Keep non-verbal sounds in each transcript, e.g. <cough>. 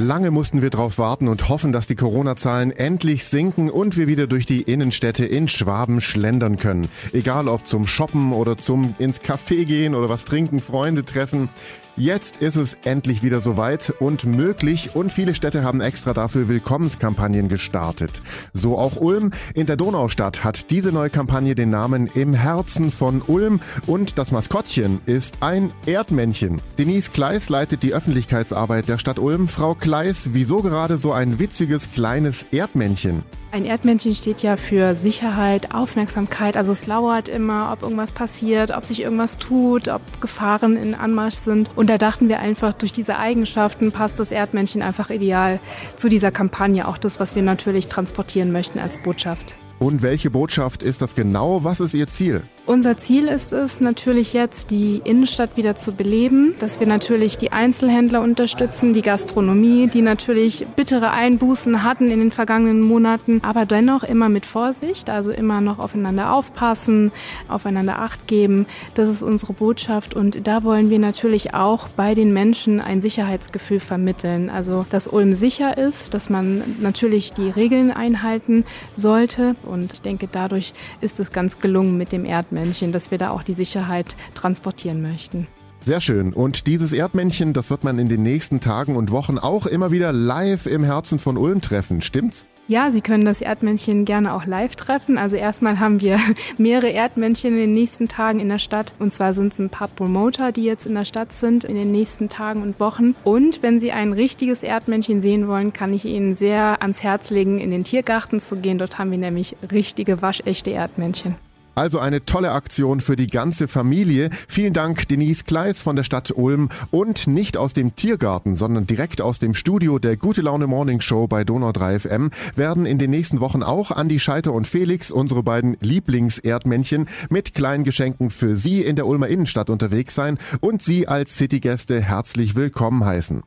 Lange mussten wir drauf warten und hoffen, dass die Corona-Zahlen endlich sinken und wir wieder durch die Innenstädte in Schwaben schlendern können. Egal ob zum Shoppen oder zum ins Café gehen oder was trinken, Freunde treffen. Jetzt ist es endlich wieder soweit und möglich und viele Städte haben extra dafür Willkommenskampagnen gestartet. So auch Ulm. In der Donaustadt hat diese neue Kampagne den Namen Im Herzen von Ulm und das Maskottchen ist ein Erdmännchen. Denise Kleis leitet die Öffentlichkeitsarbeit der Stadt Ulm. Frau Kleis, wieso gerade so ein witziges kleines Erdmännchen? Ein Erdmännchen steht ja für Sicherheit, Aufmerksamkeit. Also es lauert immer, ob irgendwas passiert, ob sich irgendwas tut, ob Gefahren in Anmarsch sind. Und da dachten wir einfach, durch diese Eigenschaften passt das Erdmännchen einfach ideal zu dieser Kampagne. Auch das, was wir natürlich transportieren möchten als Botschaft. Und welche Botschaft ist das genau? Was ist Ihr Ziel? Unser Ziel ist es natürlich jetzt, die Innenstadt wieder zu beleben, dass wir natürlich die Einzelhändler unterstützen, die Gastronomie, die natürlich bittere Einbußen hatten in den vergangenen Monaten, aber dennoch immer mit Vorsicht, also immer noch aufeinander aufpassen, aufeinander Acht geben. Das ist unsere Botschaft und da wollen wir natürlich auch bei den Menschen ein Sicherheitsgefühl vermitteln. Also, dass Ulm sicher ist, dass man natürlich die Regeln einhalten sollte und ich denke, dadurch ist es ganz gelungen mit dem Erdmännchen. Erdmännchen, dass wir da auch die Sicherheit transportieren möchten. Sehr schön. Und dieses Erdmännchen, das wird man in den nächsten Tagen und Wochen auch immer wieder live im Herzen von Ulm treffen. Stimmt's? Ja, Sie können das Erdmännchen gerne auch live treffen. Also erstmal haben wir <laughs> mehrere Erdmännchen in den nächsten Tagen in der Stadt. Und zwar sind es ein paar Promoter, die jetzt in der Stadt sind in den nächsten Tagen und Wochen. Und wenn Sie ein richtiges Erdmännchen sehen wollen, kann ich Ihnen sehr ans Herz legen, in den Tiergarten zu gehen. Dort haben wir nämlich richtige, waschechte Erdmännchen. Also eine tolle Aktion für die ganze Familie. Vielen Dank Denise Kleis von der Stadt Ulm und nicht aus dem Tiergarten, sondern direkt aus dem Studio der Gute Laune Morning Show bei Donau 3 FM werden in den nächsten Wochen auch Andi Scheiter und Felix, unsere beiden Lieblingserdmännchen, mit kleinen Geschenken für Sie in der Ulmer Innenstadt unterwegs sein und Sie als Citygäste herzlich willkommen heißen.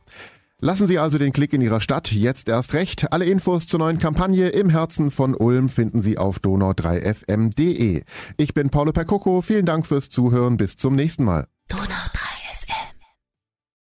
Lassen Sie also den Klick in Ihrer Stadt jetzt erst recht. Alle Infos zur neuen Kampagne im Herzen von Ulm finden Sie auf donau3fm.de. Ich bin Paulo Percoco. Vielen Dank fürs Zuhören. Bis zum nächsten Mal.